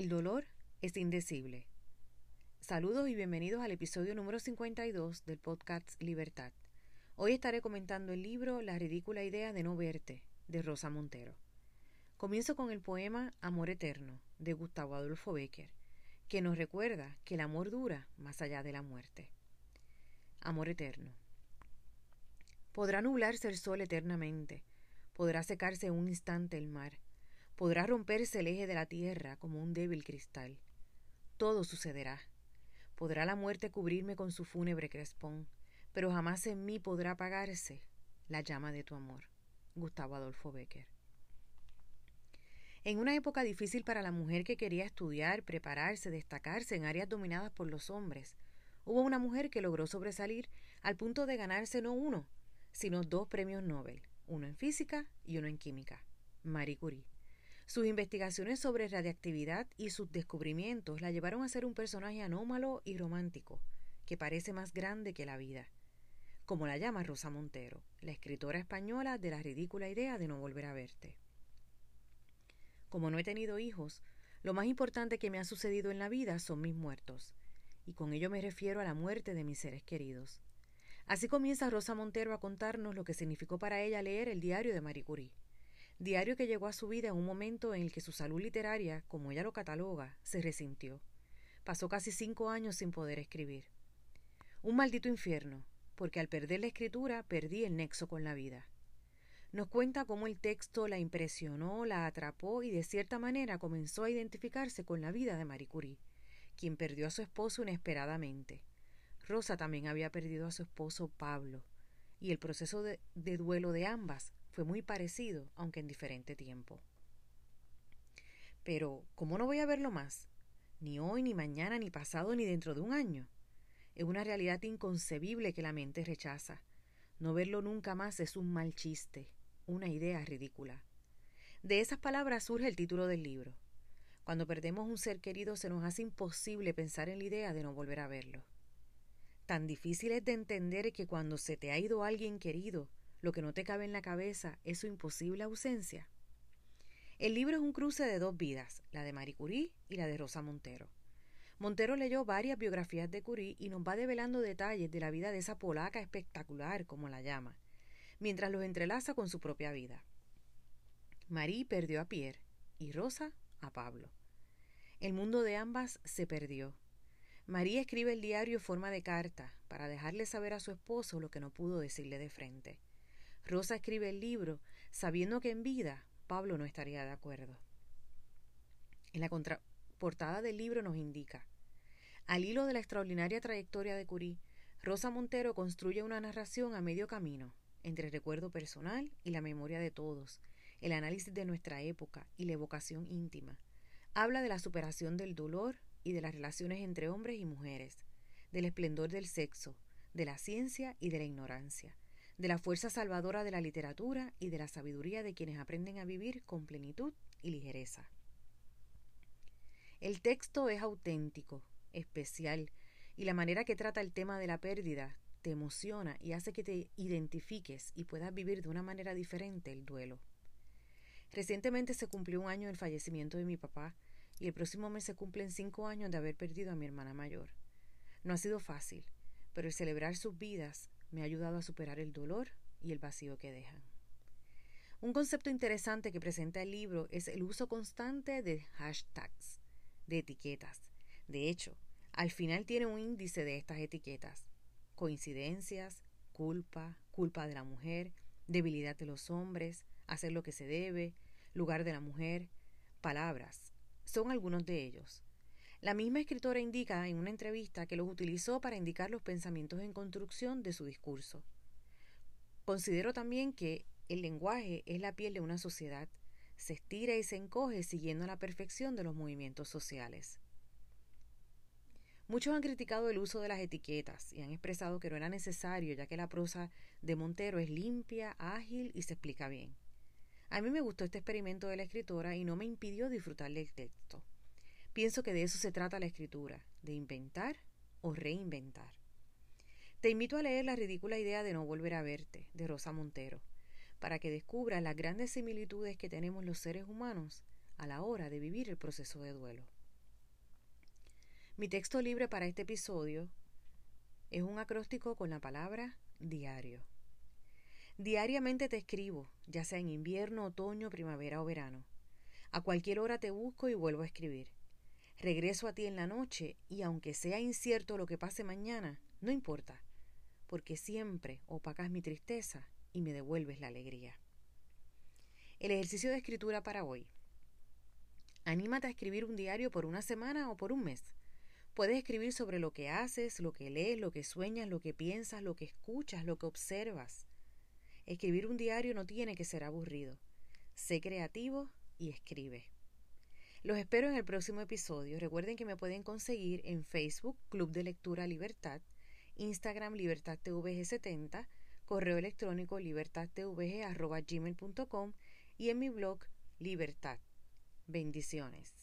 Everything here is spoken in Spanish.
El dolor es indecible. Saludos y bienvenidos al episodio número 52 del podcast Libertad. Hoy estaré comentando el libro La ridícula idea de no verte, de Rosa Montero. Comienzo con el poema Amor Eterno, de Gustavo Adolfo Becker, que nos recuerda que el amor dura más allá de la muerte. Amor Eterno. Podrá nublarse el sol eternamente, podrá secarse un instante el mar, Podrá romperse el eje de la tierra como un débil cristal. Todo sucederá. Podrá la muerte cubrirme con su fúnebre crespón, pero jamás en mí podrá apagarse la llama de tu amor. Gustavo Adolfo Becker. En una época difícil para la mujer que quería estudiar, prepararse, destacarse en áreas dominadas por los hombres, hubo una mujer que logró sobresalir al punto de ganarse no uno, sino dos premios Nobel, uno en física y uno en química, Marie Curie. Sus investigaciones sobre radiactividad y sus descubrimientos la llevaron a ser un personaje anómalo y romántico, que parece más grande que la vida, como la llama Rosa Montero, la escritora española de la ridícula idea de no volver a verte. Como no he tenido hijos, lo más importante que me ha sucedido en la vida son mis muertos, y con ello me refiero a la muerte de mis seres queridos. Así comienza Rosa Montero a contarnos lo que significó para ella leer el diario de Marie Curie diario que llegó a su vida en un momento en el que su salud literaria, como ella lo cataloga, se resintió. Pasó casi cinco años sin poder escribir. Un maldito infierno, porque al perder la escritura perdí el nexo con la vida. Nos cuenta cómo el texto la impresionó, la atrapó y de cierta manera comenzó a identificarse con la vida de Marie Curie, quien perdió a su esposo inesperadamente. Rosa también había perdido a su esposo Pablo, y el proceso de, de duelo de ambas fue muy parecido, aunque en diferente tiempo. Pero, ¿cómo no voy a verlo más? Ni hoy, ni mañana, ni pasado, ni dentro de un año. Es una realidad inconcebible que la mente rechaza. No verlo nunca más es un mal chiste, una idea ridícula. De esas palabras surge el título del libro. Cuando perdemos un ser querido se nos hace imposible pensar en la idea de no volver a verlo. Tan difícil es de entender que cuando se te ha ido alguien querido, lo que no te cabe en la cabeza es su imposible ausencia. El libro es un cruce de dos vidas, la de Marie Curie y la de Rosa Montero. Montero leyó varias biografías de Curie y nos va develando detalles de la vida de esa polaca espectacular, como la llama, mientras los entrelaza con su propia vida. Marie perdió a Pierre y Rosa a Pablo. El mundo de ambas se perdió. María escribe el diario en forma de carta para dejarle saber a su esposo lo que no pudo decirle de frente. Rosa escribe el libro sabiendo que en vida Pablo no estaría de acuerdo. En la contraportada del libro nos indica, al hilo de la extraordinaria trayectoria de Curie, Rosa Montero construye una narración a medio camino entre el recuerdo personal y la memoria de todos, el análisis de nuestra época y la evocación íntima. Habla de la superación del dolor y de las relaciones entre hombres y mujeres, del esplendor del sexo, de la ciencia y de la ignorancia, de la fuerza salvadora de la literatura y de la sabiduría de quienes aprenden a vivir con plenitud y ligereza. El texto es auténtico, especial, y la manera que trata el tema de la pérdida te emociona y hace que te identifiques y puedas vivir de una manera diferente el duelo. Recientemente se cumplió un año del fallecimiento de mi papá y el próximo mes se cumplen cinco años de haber perdido a mi hermana mayor. No ha sido fácil, pero el celebrar sus vidas me ha ayudado a superar el dolor y el vacío que dejan. Un concepto interesante que presenta el libro es el uso constante de hashtags, de etiquetas. De hecho, al final tiene un índice de estas etiquetas. Coincidencias, culpa, culpa de la mujer, debilidad de los hombres, hacer lo que se debe, lugar de la mujer, palabras. Son algunos de ellos. La misma escritora indica en una entrevista que los utilizó para indicar los pensamientos en construcción de su discurso. Considero también que el lenguaje es la piel de una sociedad, se estira y se encoge siguiendo la perfección de los movimientos sociales. Muchos han criticado el uso de las etiquetas y han expresado que no era necesario ya que la prosa de Montero es limpia, ágil y se explica bien. A mí me gustó este experimento de la escritora y no me impidió disfrutar del texto. Pienso que de eso se trata la escritura, de inventar o reinventar. Te invito a leer La ridícula idea de no volver a verte, de Rosa Montero, para que descubras las grandes similitudes que tenemos los seres humanos a la hora de vivir el proceso de duelo. Mi texto libre para este episodio es un acróstico con la palabra diario. Diariamente te escribo, ya sea en invierno, otoño, primavera o verano. A cualquier hora te busco y vuelvo a escribir. Regreso a ti en la noche y aunque sea incierto lo que pase mañana, no importa, porque siempre opacas mi tristeza y me devuelves la alegría. El ejercicio de escritura para hoy. Anímate a escribir un diario por una semana o por un mes. Puedes escribir sobre lo que haces, lo que lees, lo que sueñas, lo que piensas, lo que escuchas, lo que observas. Escribir un diario no tiene que ser aburrido. Sé creativo y escribe. Los espero en el próximo episodio. Recuerden que me pueden conseguir en Facebook Club de Lectura Libertad, Instagram libertadtvg70, correo electrónico libertadtvg.gmail.com y en mi blog Libertad. Bendiciones.